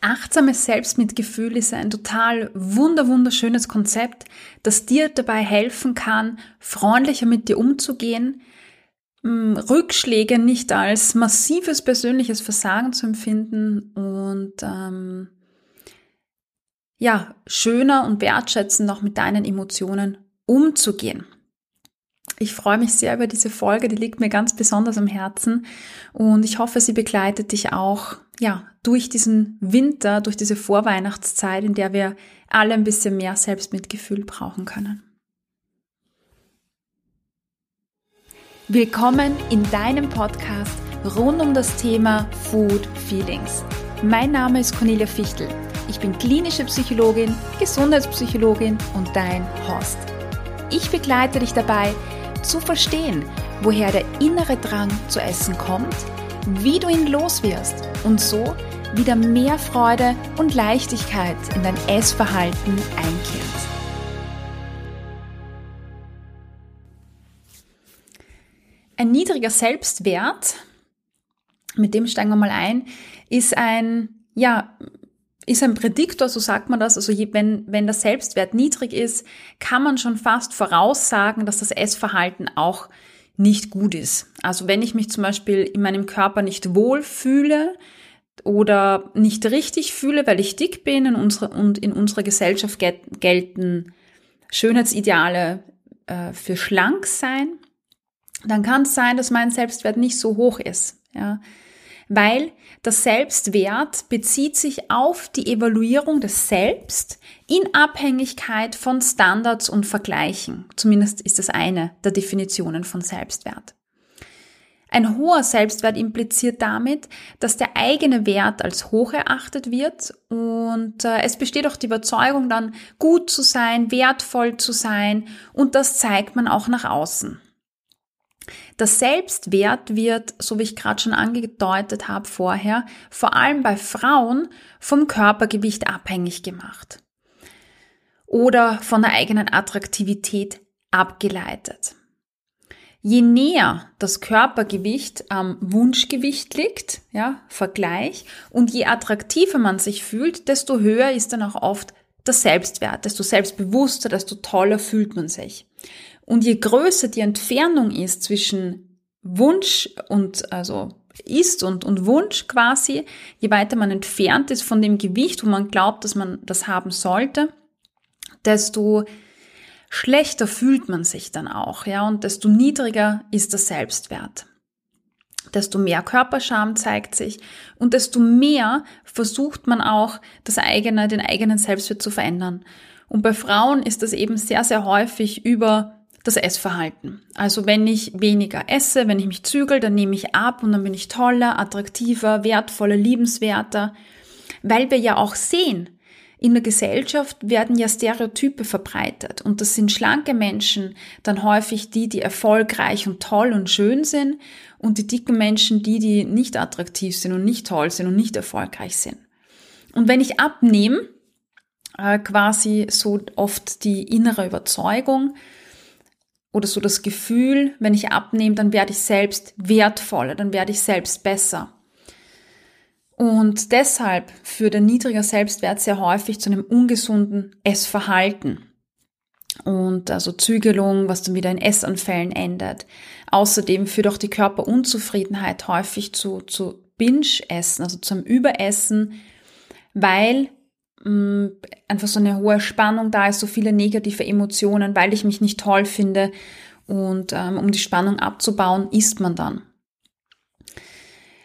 Achtsames Selbstmitgefühl ist ein total wunder wunderschönes Konzept, das dir dabei helfen kann, freundlicher mit dir umzugehen, Rückschläge nicht als massives persönliches Versagen zu empfinden und ähm, ja, schöner und wertschätzend auch mit deinen Emotionen umzugehen. Ich freue mich sehr über diese Folge, die liegt mir ganz besonders am Herzen und ich hoffe, sie begleitet dich auch, ja, durch diesen Winter, durch diese Vorweihnachtszeit, in der wir alle ein bisschen mehr Selbstmitgefühl brauchen können. Willkommen in deinem Podcast rund um das Thema Food Feelings. Mein Name ist Cornelia Fichtel. Ich bin klinische Psychologin, Gesundheitspsychologin und dein Host. Ich begleite dich dabei, zu verstehen, woher der innere Drang zu essen kommt, wie du ihn loswirst und so wieder mehr Freude und Leichtigkeit in dein Essverhalten einkehrt. Ein niedriger Selbstwert, mit dem steigen wir mal ein, ist ein, ja, ist ein Prädiktor, so sagt man das. Also wenn, wenn der Selbstwert niedrig ist, kann man schon fast voraussagen, dass das Essverhalten auch nicht gut ist. Also wenn ich mich zum Beispiel in meinem Körper nicht wohl fühle oder nicht richtig fühle, weil ich dick bin in unsere, und in unserer Gesellschaft gelten Schönheitsideale äh, für schlank sein, dann kann es sein, dass mein Selbstwert nicht so hoch ist. Ja weil das Selbstwert bezieht sich auf die Evaluierung des Selbst in Abhängigkeit von Standards und Vergleichen. Zumindest ist das eine der Definitionen von Selbstwert. Ein hoher Selbstwert impliziert damit, dass der eigene Wert als hoch erachtet wird und äh, es besteht auch die Überzeugung dann, gut zu sein, wertvoll zu sein und das zeigt man auch nach außen. Das Selbstwert wird, so wie ich gerade schon angedeutet habe vorher, vor allem bei Frauen vom Körpergewicht abhängig gemacht oder von der eigenen Attraktivität abgeleitet. Je näher das Körpergewicht am Wunschgewicht liegt, ja, Vergleich, und je attraktiver man sich fühlt, desto höher ist dann auch oft der Selbstwert, desto selbstbewusster, desto toller fühlt man sich. Und je größer die Entfernung ist zwischen Wunsch und also ist und, und Wunsch quasi, je weiter man entfernt ist von dem Gewicht, wo man glaubt, dass man das haben sollte, desto schlechter fühlt man sich dann auch, ja, und desto niedriger ist der Selbstwert. Desto mehr Körperscham zeigt sich und desto mehr versucht man auch, das eigene, den eigenen Selbstwert zu verändern. Und bei Frauen ist das eben sehr, sehr häufig über das Essverhalten. Also wenn ich weniger esse, wenn ich mich zügel, dann nehme ich ab und dann bin ich toller, attraktiver, wertvoller, liebenswerter, weil wir ja auch sehen, in der Gesellschaft werden ja Stereotype verbreitet und das sind schlanke Menschen dann häufig die, die erfolgreich und toll und schön sind und die dicken Menschen die, die nicht attraktiv sind und nicht toll sind und nicht erfolgreich sind. Und wenn ich abnehme, äh, quasi so oft die innere Überzeugung, oder so das Gefühl, wenn ich abnehme, dann werde ich selbst wertvoller, dann werde ich selbst besser. Und deshalb führt ein niedriger Selbstwert sehr häufig zu einem ungesunden Essverhalten. Und also Zügelung, was dann wieder in Essanfällen endet. Außerdem führt auch die Körperunzufriedenheit häufig zu, zu Binge-Essen, also zum Überessen, weil mh, einfach so eine hohe Spannung da ist, so viele negative Emotionen, weil ich mich nicht toll finde. Und ähm, um die Spannung abzubauen, isst man dann.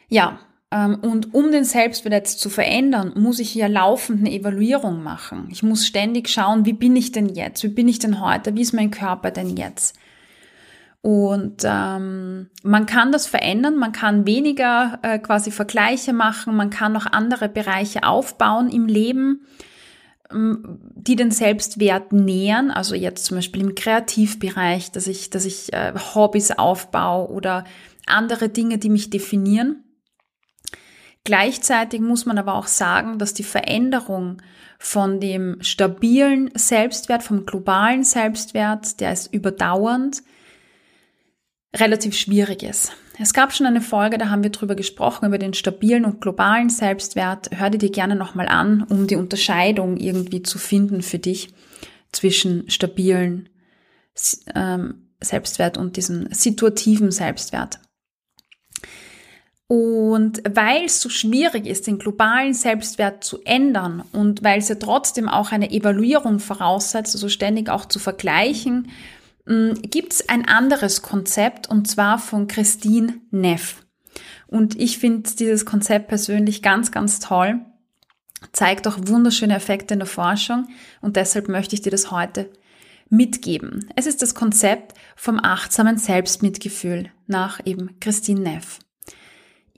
Ja, und um den Selbstwert jetzt zu verändern, muss ich ja laufend eine Evaluierung machen. Ich muss ständig schauen, wie bin ich denn jetzt? Wie bin ich denn heute? Wie ist mein Körper denn jetzt? Und ähm, man kann das verändern, man kann weniger äh, quasi Vergleiche machen, man kann noch andere Bereiche aufbauen im Leben, ähm, die den Selbstwert nähern. Also jetzt zum Beispiel im Kreativbereich, dass ich, dass ich äh, Hobbys aufbaue oder andere Dinge, die mich definieren. Gleichzeitig muss man aber auch sagen, dass die Veränderung von dem stabilen Selbstwert, vom globalen Selbstwert, der ist überdauernd, relativ schwierig ist. Es gab schon eine Folge, da haben wir drüber gesprochen, über den stabilen und globalen Selbstwert. Hör dir die gerne nochmal an, um die Unterscheidung irgendwie zu finden für dich zwischen stabilen ähm, Selbstwert und diesem situativen Selbstwert. Und weil es so schwierig ist, den globalen Selbstwert zu ändern und weil es ja trotzdem auch eine Evaluierung voraussetzt, also ständig auch zu vergleichen, mm, gibt es ein anderes Konzept und zwar von Christine Neff. Und ich finde dieses Konzept persönlich ganz, ganz toll, zeigt auch wunderschöne Effekte in der Forschung und deshalb möchte ich dir das heute mitgeben. Es ist das Konzept vom achtsamen Selbstmitgefühl nach eben Christine Neff.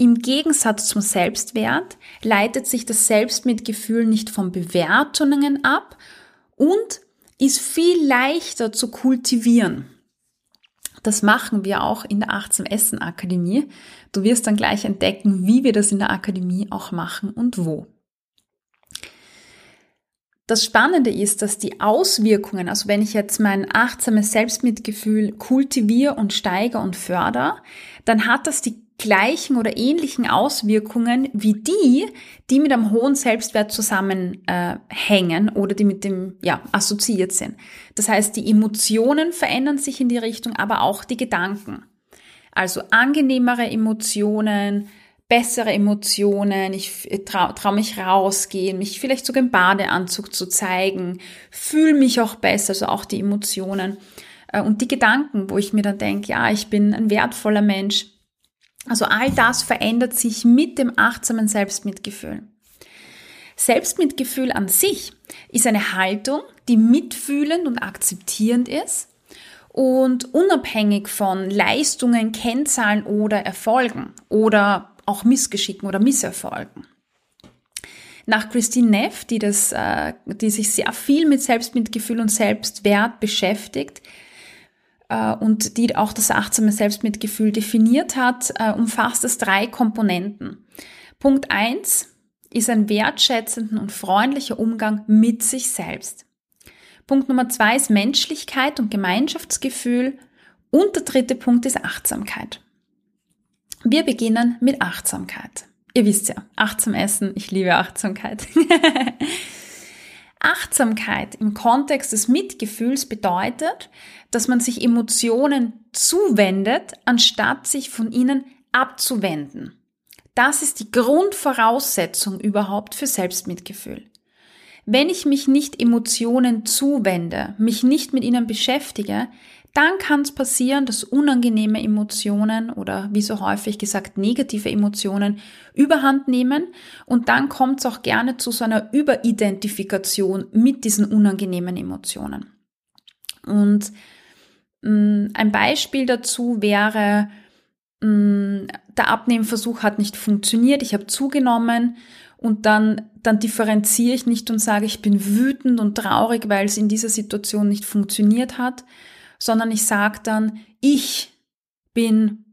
Im Gegensatz zum Selbstwert leitet sich das Selbstmitgefühl nicht von Bewertungen ab und ist viel leichter zu kultivieren. Das machen wir auch in der Achtsam Essen Akademie. Du wirst dann gleich entdecken, wie wir das in der Akademie auch machen und wo. Das Spannende ist, dass die Auswirkungen, also wenn ich jetzt mein achtsames Selbstmitgefühl kultiviere und steigere und fördere, dann hat das die gleichen oder ähnlichen Auswirkungen wie die, die mit einem hohen Selbstwert zusammenhängen äh, oder die mit dem ja assoziiert sind. Das heißt, die Emotionen verändern sich in die Richtung, aber auch die Gedanken. Also angenehmere Emotionen, bessere Emotionen, ich traue trau mich rausgehen, mich vielleicht sogar im Badeanzug zu zeigen, fühle mich auch besser, also auch die Emotionen äh, und die Gedanken, wo ich mir dann denke, ja, ich bin ein wertvoller Mensch. Also all das verändert sich mit dem achtsamen Selbstmitgefühl. Selbstmitgefühl an sich ist eine Haltung, die mitfühlend und akzeptierend ist und unabhängig von Leistungen, Kennzahlen oder Erfolgen oder auch Missgeschicken oder Misserfolgen. Nach Christine Neff, die, das, äh, die sich sehr viel mit Selbstmitgefühl und Selbstwert beschäftigt und die auch das achtsame Selbstmitgefühl definiert hat, äh, umfasst es drei Komponenten. Punkt eins ist ein wertschätzenden und freundlicher Umgang mit sich selbst. Punkt Nummer zwei ist Menschlichkeit und Gemeinschaftsgefühl. Und der dritte Punkt ist Achtsamkeit. Wir beginnen mit Achtsamkeit. Ihr wisst ja, achtsam essen, ich liebe Achtsamkeit. Achtsamkeit im Kontext des Mitgefühls bedeutet, dass man sich Emotionen zuwendet, anstatt sich von ihnen abzuwenden. Das ist die Grundvoraussetzung überhaupt für Selbstmitgefühl. Wenn ich mich nicht Emotionen zuwende, mich nicht mit ihnen beschäftige, dann kann es passieren, dass unangenehme Emotionen oder wie so häufig gesagt negative Emotionen überhand nehmen. Und dann kommt es auch gerne zu so einer Überidentifikation mit diesen unangenehmen Emotionen. Und mh, mm, ein Beispiel dazu wäre, mh, mm, der Abnehmversuch hat nicht funktioniert, ich habe zugenommen. Und dann, dann differenziere ich nicht und sage, ich bin wütend und traurig, weil es in dieser Situation nicht funktioniert hat, sondern ich sage dann, ich bin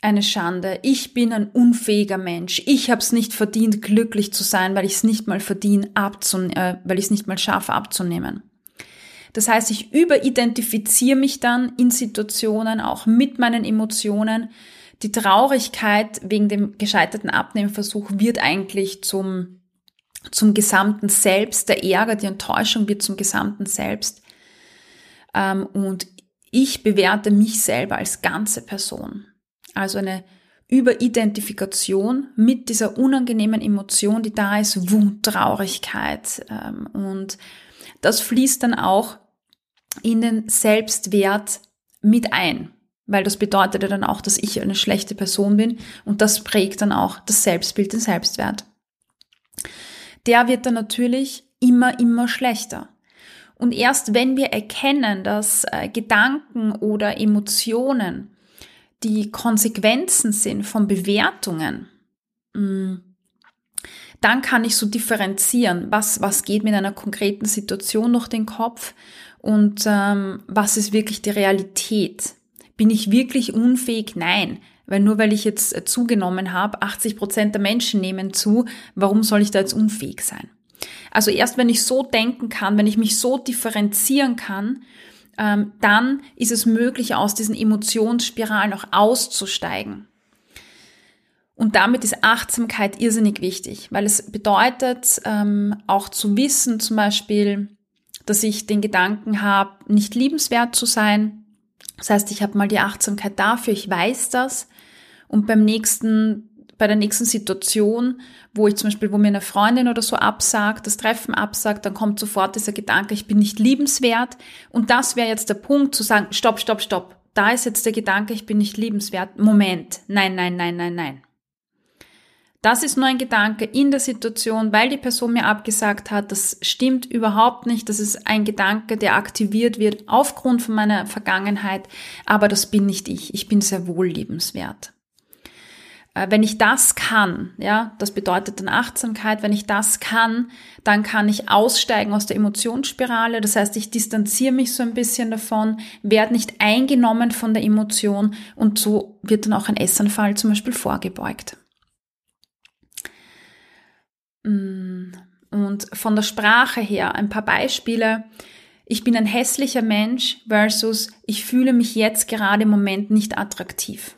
eine Schande, ich bin ein unfähiger Mensch, ich habe es nicht verdient, glücklich zu sein, weil ich es nicht mal verdiene, äh, weil ich es nicht mal schaffe abzunehmen. Das heißt, ich überidentifiziere mich dann in Situationen auch mit meinen Emotionen. Die Traurigkeit wegen dem gescheiterten Abnehmversuch wird eigentlich zum, zum gesamten Selbst. Der Ärger, die Enttäuschung wird zum gesamten Selbst. Ähm, und ich bewerte mich selber als ganze Person. Also eine Überidentifikation mit dieser unangenehmen Emotion, die da ist, Wut, Traurigkeit. Ähm, und das fließt dann auch in den Selbstwert mit ein, weil das bedeutet ja dann auch, dass ich eine schlechte Person bin und das prägt dann auch das Selbstbild, den Selbstwert. Der wird dann natürlich immer, immer schlechter. Und erst wenn wir erkennen, dass äh, Gedanken oder Emotionen die Konsequenzen sind von Bewertungen, mm, dann kann ich so differenzieren, was, was geht mit einer konkreten Situation durch den Kopf und ähm, was ist wirklich die Realität. Bin ich wirklich unfähig? Nein. Weil nur weil ich jetzt äh, zugenommen habe, 80 Prozent der Menschen nehmen zu, warum soll ich da jetzt unfähig sein? Also erst wenn ich so denken kann, wenn ich mich so differenzieren kann, ähm, dann ist es möglich, aus diesen Emotionsspiralen auch auszusteigen. Und damit ist Achtsamkeit irrsinnig wichtig, weil es bedeutet ähm, auch zu wissen, zum Beispiel, dass ich den Gedanken habe, nicht liebenswert zu sein. Das heißt, ich habe mal die Achtsamkeit dafür, ich weiß das. Und beim nächsten, bei der nächsten Situation, wo ich zum Beispiel, wo mir eine Freundin oder so absagt, das Treffen absagt, dann kommt sofort dieser Gedanke, ich bin nicht liebenswert. Und das wäre jetzt der Punkt zu sagen, stopp, stopp, stopp. Da ist jetzt der Gedanke, ich bin nicht liebenswert. Moment. Nein, nein, nein, nein, nein. Das ist nur ein Gedanke in der Situation, weil die Person mir abgesagt hat. Das stimmt überhaupt nicht. Das ist ein Gedanke, der aktiviert wird aufgrund von meiner Vergangenheit. Aber das bin nicht ich. Ich bin sehr wohl liebenswert. Äh, wenn ich das kann, ja, das bedeutet dann Achtsamkeit. Wenn ich das kann, dann kann ich aussteigen aus der Emotionsspirale. Das heißt, ich distanziere mich so ein bisschen davon, werde nicht eingenommen von der Emotion und so wird dann auch ein Essanfall zum Beispiel vorgebeugt. Mm, und von der Sprache her ein paar Beispiele. Ich bin ein hässlicher Mensch versus ich fühle mich jetzt gerade im Moment nicht attraktiv.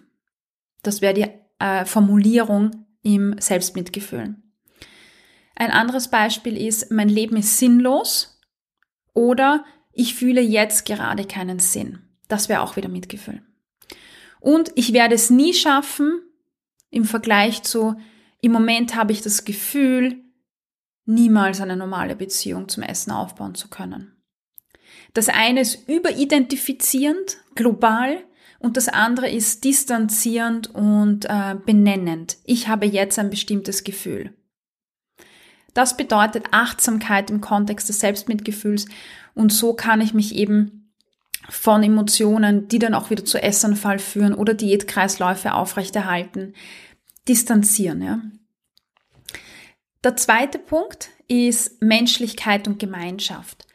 Das wäre die äh, Formulierung im Selbstmitgefühl. Ein anderes Beispiel ist, mein Leben ist sinnlos oder ich fühle jetzt gerade keinen Sinn. Das wäre auch wieder Mitgefühl. Und ich werde es nie schaffen, im Vergleich zu, im Moment habe ich das Gefühl, niemals eine normale Beziehung zum Essen aufbauen zu können. Das eine ist überidentifizierend, global, und das andere ist distanzierend und äh, benennend. Ich habe jetzt ein bestimmtes Gefühl. Das bedeutet Achtsamkeit im Kontext des Selbstmitgefühls und so kann ich mich eben von Emotionen, die dann auch wieder zu Essanfall führen oder Diätkreisläufe aufrechterhalten, distanzieren. Ja? Der zweite Punkt ist Menschlichkeit und Gemeinschaft.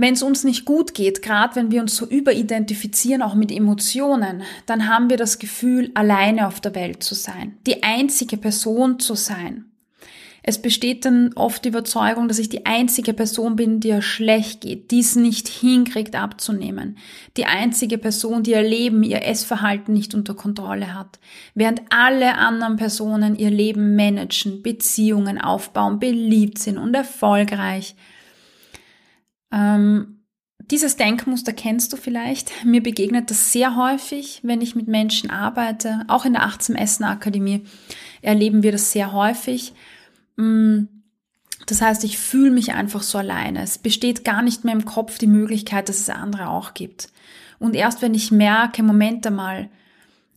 Wenn es uns nicht gut geht, gerade wenn wir uns so überidentifizieren, auch mit Emotionen, dann haben wir das Gefühl, alleine auf der Welt zu sein, die einzige Person zu sein. Es besteht dann oft die Überzeugung, dass ich die einzige Person bin, die er schlecht geht, die es nicht hinkriegt abzunehmen. Die einzige Person, die ihr Leben, ihr Essverhalten nicht unter Kontrolle hat. Während alle anderen Personen ihr Leben managen, Beziehungen aufbauen, beliebt sind und erfolgreich. Ähm, dieses Denkmuster kennst du vielleicht. Mir begegnet das sehr häufig, wenn ich mit Menschen arbeite. Auch in der 18 Essen Akademie erleben wir das sehr häufig. Mm, das heißt, ich fühle mich einfach so alleine. Es besteht gar nicht mehr im Kopf die Möglichkeit, dass es andere auch gibt. Und erst wenn ich merke, Moment einmal,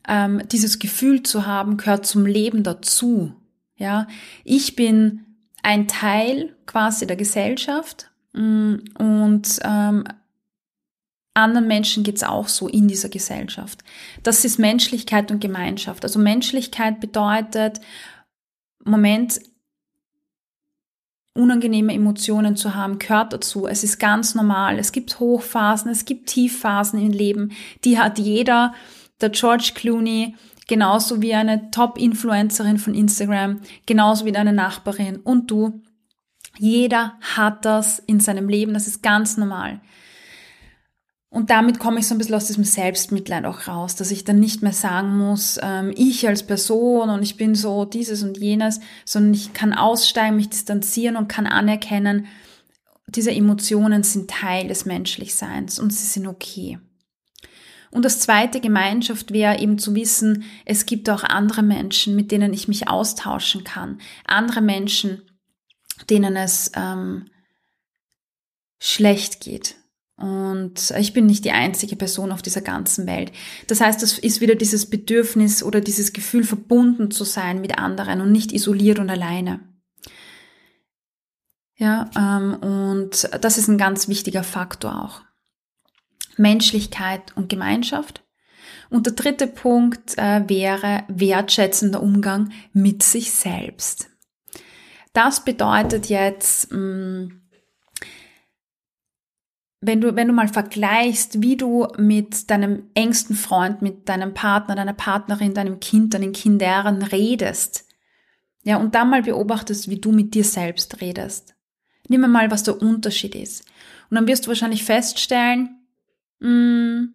ähm, dieses Gefühl zu haben, gehört zum Leben dazu. Ja, ich bin ein Teil quasi der Gesellschaft und ähm, anderen Menschen geht's auch so in dieser Gesellschaft. Das ist Menschlichkeit und Gemeinschaft. Also Menschlichkeit bedeutet, Moment, unangenehme Emotionen zu haben, gehört dazu. Es ist ganz normal. Es gibt Hochphasen, es gibt Tiefphasen im Leben. Die hat jeder. Der George Clooney, genauso wie eine Top-Influencerin von Instagram, genauso wie deine Nachbarin und du. Jeder hat das in seinem Leben. Das ist ganz normal. Und damit komme ich so ein bisschen aus diesem Selbstmitleid auch raus, dass ich dann nicht mehr sagen muss, ähm, ich als Person und ich bin so dieses und jenes, sondern ich kann aussteigen, mich distanzieren und kann anerkennen, diese Emotionen sind Teil des Menschlichseins und sie sind okay. Und das zweite Gemeinschaft wäre eben zu wissen, es gibt auch andere Menschen, mit denen ich mich austauschen kann. Andere Menschen, denen es ähm, schlecht geht, und ich bin nicht die einzige Person auf dieser ganzen Welt. Das heißt, es ist wieder dieses Bedürfnis oder dieses Gefühl, verbunden zu sein mit anderen und nicht isoliert und alleine. Ja, ähm, und das ist ein ganz wichtiger Faktor auch. Menschlichkeit und Gemeinschaft. Und der dritte Punkt äh, wäre wertschätzender Umgang mit sich selbst. Das bedeutet jetzt, mm, wenn du, wenn du mal vergleichst, wie du mit deinem engsten Freund, mit deinem Partner, deiner Partnerin, deinem Kind, deinen Kindern redest, ja, und dann mal beobachtest, wie du mit dir selbst redest. Nimm mal, was der Unterschied ist. Und dann wirst du wahrscheinlich feststellen, mh, mm,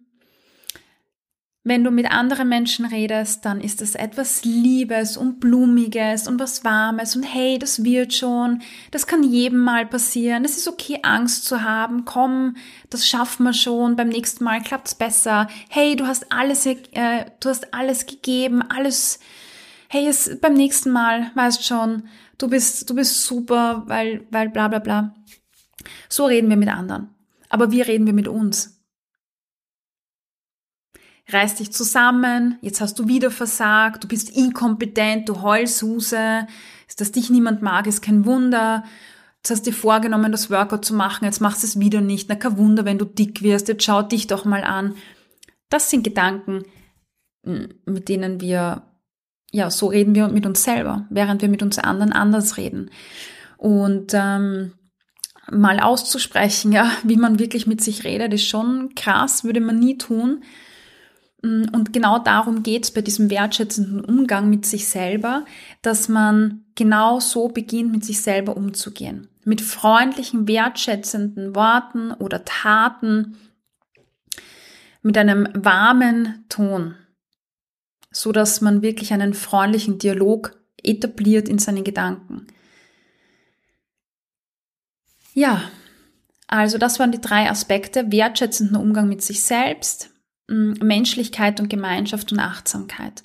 wenn du mit anderen Menschen redest, dann ist es etwas Liebes und Blumiges und was Warmes und hey, das wird schon, das kann jedem mal passieren, es ist okay, Angst zu haben, komm, das schaffen wir schon, beim nächsten Mal klappt's besser, hey, du hast alles, äh, du hast alles gegeben, alles, hey, es, beim nächsten Mal, weißt schon, du bist, du bist super, weil, weil bla bla bla. So reden wir mit anderen. Aber wie reden wir mit uns? Reiß dich zusammen, jetzt hast du wieder versagt, du bist inkompetent, du Heulsuse, dass dich niemand mag, ist kein Wunder. Jetzt hast du dir vorgenommen, das Workout zu machen, jetzt machst du es wieder nicht. Na, kein Wunder, wenn du dick wirst, jetzt schau dich doch mal an. Das sind Gedanken, mit denen wir, ja, so reden wir mit uns selber, während wir mit uns anderen anders reden. Und ähm, mal auszusprechen, ja, wie man wirklich mit sich redet, ist schon krass, würde man nie tun. Mm, und genau darum geht es bei diesem wertschätzenden Umgang mit sich selber, dass man genau so beginnt, mit sich selber umzugehen. Mit freundlichen, wertschätzenden Worten oder Taten, mit einem warmen Ton, so dass man wirklich einen freundlichen Dialog etabliert in seinen Gedanken. Ja, also das waren die drei Aspekte. Wertschätzenden Umgang mit sich selbst, Menschlichkeit und Gemeinschaft und Achtsamkeit.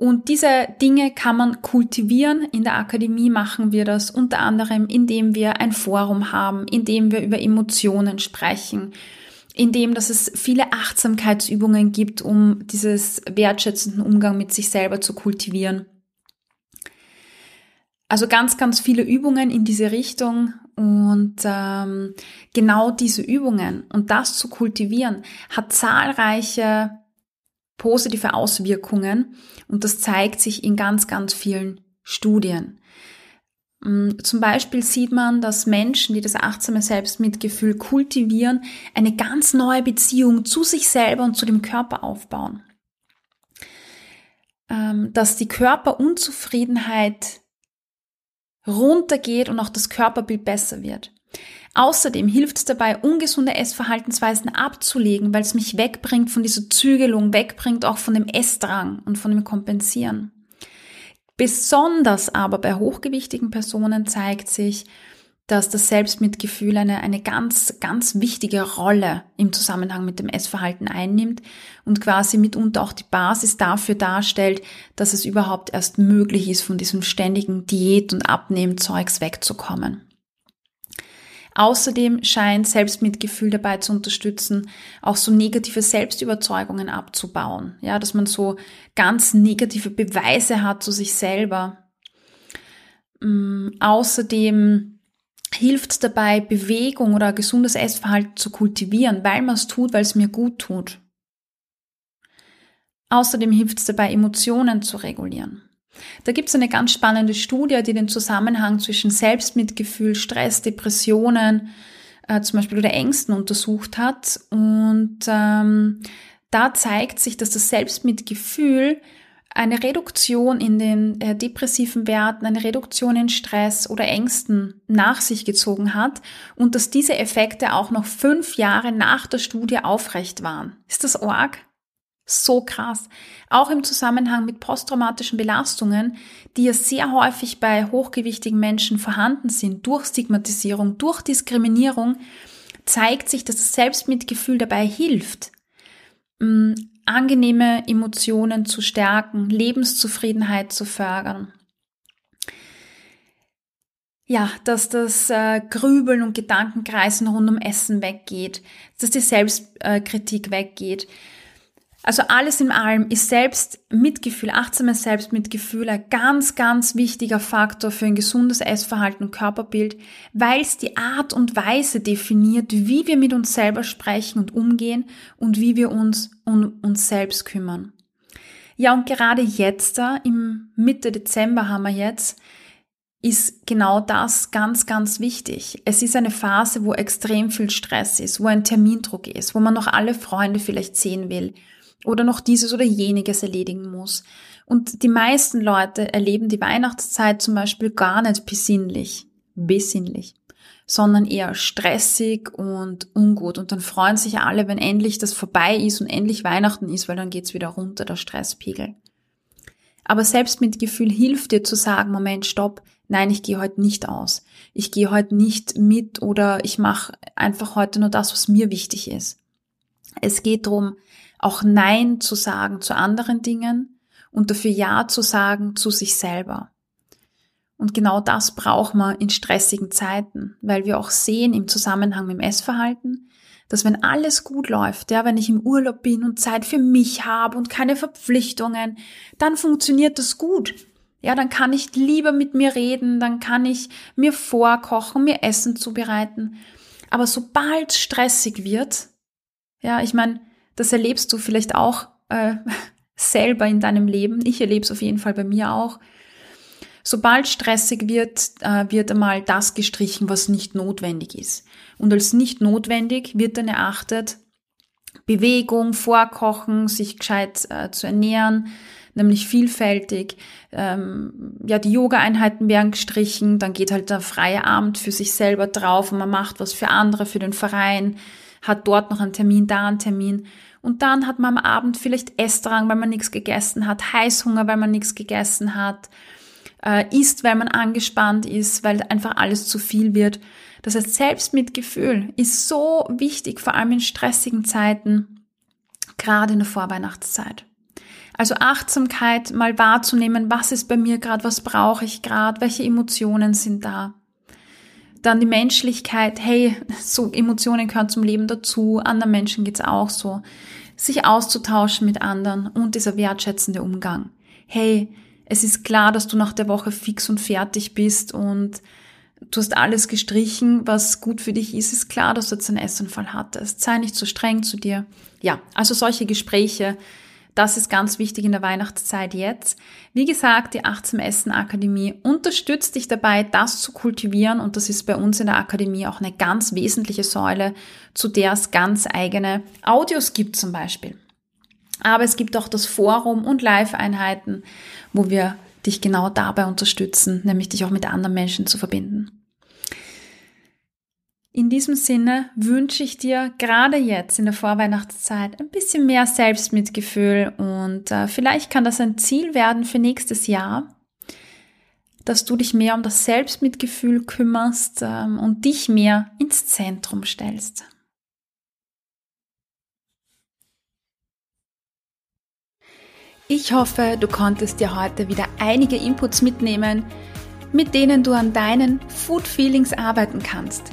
Und diese Dinge kann man kultivieren. In der Akademie machen wir das unter anderem, indem wir ein Forum haben, indem wir über Emotionen sprechen, indem dass es viele Achtsamkeitsübungen gibt, um dieses wertschätzenden Umgang mit sich selber zu kultivieren. Also ganz, ganz viele Übungen in diese Richtung und ähm, genau diese Übungen und das zu kultivieren hat zahlreiche positive Auswirkungen und das zeigt sich in ganz, ganz vielen Studien. Mm, zum Beispiel sieht man, dass Menschen, die das achtsame Selbstmitgefühl kultivieren, eine ganz neue Beziehung zu sich selber und zu dem Körper aufbauen. Ähm, dass die Körperunzufriedenheit runtergeht und auch das Körperbild besser wird. Außerdem hilft es dabei, ungesunde Essverhaltensweisen abzulegen, weil es mich wegbringt von dieser Zügelung, wegbringt auch von dem Essdrang und von dem Kompensieren. Besonders aber bei hochgewichtigen Personen zeigt sich, dass das Selbstmitgefühl eine, eine ganz, ganz wichtige Rolle im Zusammenhang mit dem Essverhalten einnimmt und quasi mitunter auch die Basis dafür darstellt, dass es überhaupt erst möglich ist, von diesem ständigen Diät- und Abnehmzeugs wegzukommen. Außerdem scheint Selbstmitgefühl dabei zu unterstützen, auch so negative Selbstüberzeugungen abzubauen. Ja, dass man so ganz negative Beweise hat zu sich selber. Mm, außerdem hilft dabei, Bewegung oder gesundes Essverhalten zu kultivieren, weil man es tut, weil es mir gut tut. Außerdem hilft es dabei, Emotionen zu regulieren. Da gibt es eine ganz spannende Studie, die den Zusammenhang zwischen Selbstmitgefühl, Stress, Depressionen, äh, zum Beispiel oder Ängsten untersucht hat. Und ähm, da zeigt sich, dass das Selbstmitgefühl eine Reduktion in den äh, depressiven Werten, eine Reduktion in Stress oder Ängsten nach sich gezogen hat und dass diese Effekte auch noch fünf Jahre nach der Studie aufrecht waren. Ist das arg? So krass. Auch im Zusammenhang mit posttraumatischen Belastungen, die ja sehr häufig bei hochgewichtigen Menschen vorhanden sind, durch Stigmatisierung, durch Diskriminierung, zeigt sich, dass das Selbstmitgefühl dabei hilft, mm, angenehme Emotionen zu stärken, Lebenszufriedenheit zu fördern. Ja, dass das äh, Grübeln und Gedankenkreisen rund um Essen weggeht, dass die Selbstkritik äh, weggeht, also alles in allem ist Selbstmitgefühl, achtsames Selbstmitgefühl ein ganz, ganz wichtiger Faktor für ein gesundes Essverhalten und Körperbild, weil es die Art und Weise definiert, wie wir mit uns selber sprechen und umgehen und wie wir uns um uns selbst kümmern. Ja, und gerade jetzt, da im Mitte Dezember haben wir jetzt, ist genau das ganz, ganz wichtig. Es ist eine Phase, wo extrem viel Stress ist, wo ein Termindruck ist, wo man noch alle Freunde vielleicht sehen will oder noch dieses oder jeniges erledigen muss. Und die meisten Leute erleben die Weihnachtszeit zum Beispiel gar nicht besinnlich, besinnlich. sondern eher stressig und ungut. Und dann freuen sich alle, wenn endlich das vorbei ist und endlich Weihnachten ist, weil dann geht's wieder runter, der Stresspegel. Aber Selbstmitgefühl hilft dir zu sagen, Moment, stopp, nein, ich gehe heute nicht aus. Ich gehe heute nicht mit oder ich mache einfach heute nur das, was mir wichtig ist. Es geht darum, auch Nein zu sagen zu anderen Dingen und dafür Ja zu sagen zu sich selber. Und genau das braucht man in stressigen Zeiten, weil wir auch sehen im Zusammenhang mit dem Essverhalten, dass wenn alles gut läuft, ja, wenn ich im Urlaub bin und Zeit für mich habe und keine Verpflichtungen, dann funktioniert das gut. Ja, dann kann ich lieber mit mir reden, dann kann ich mir vorkochen, mir Essen zubereiten. Aber sobald stressig wird, ja, ich meine, das erlebst du vielleicht auch äh, selber in deinem Leben. Ich erlebe es auf jeden Fall bei mir auch. Sobald stressig wird, äh, wird einmal das gestrichen, was nicht notwendig ist. Und als nicht notwendig wird dann erachtet, Bewegung, Vorkochen, sich gescheit äh, zu ernähren, nämlich vielfältig. Ähm, ja, die Yoga-Einheiten werden gestrichen, dann geht halt der freie Abend für sich selber drauf und man macht was für andere, für den Verein, hat dort noch einen Termin, da einen Termin. Und dann hat man am Abend vielleicht Essdrang, weil man nichts gegessen hat, Heißhunger, weil man nichts gegessen hat, äh, isst, weil man angespannt ist, weil einfach alles zu viel wird. Das heißt, Selbstmitgefühl ist so wichtig, vor allem in stressigen Zeiten, gerade in der Vorweihnachtszeit. Also Achtsamkeit, mal wahrzunehmen, was ist bei mir gerade, was brauche ich gerade, welche Emotionen sind da. Dann die Menschlichkeit, hey, so Emotionen gehören zum Leben dazu, anderen Menschen geht's auch so. Sich auszutauschen mit anderen und dieser wertschätzende Umgang. Hey, es ist klar, dass du nach der Woche fix und fertig bist und du hast alles gestrichen, was gut für dich ist, ist klar, dass du jetzt einen Essanfall hattest. Sei nicht so streng zu dir. Ja, also solche Gespräche, das ist ganz wichtig in der Weihnachtszeit jetzt. Wie gesagt, die Achtsam Essen Akademie unterstützt dich dabei, das zu kultivieren und das ist bei uns in der Akademie auch eine ganz wesentliche Säule, zu der es ganz eigene Audios gibt zum Beispiel. Aber es gibt auch das Forum und Live-Einheiten, wo wir dich genau dabei unterstützen, nämlich dich auch mit anderen Menschen zu verbinden. In diesem Sinne wünsche ich dir gerade jetzt in der Vorweihnachtszeit ein bisschen mehr Selbstmitgefühl und äh, vielleicht kann das ein Ziel werden für nächstes Jahr, dass du dich mehr um das Selbstmitgefühl kümmerst ähm, und dich mehr ins Zentrum stellst. Ich hoffe, du konntest dir heute wieder einige Inputs mitnehmen, mit denen du an deinen Food Feelings arbeiten kannst.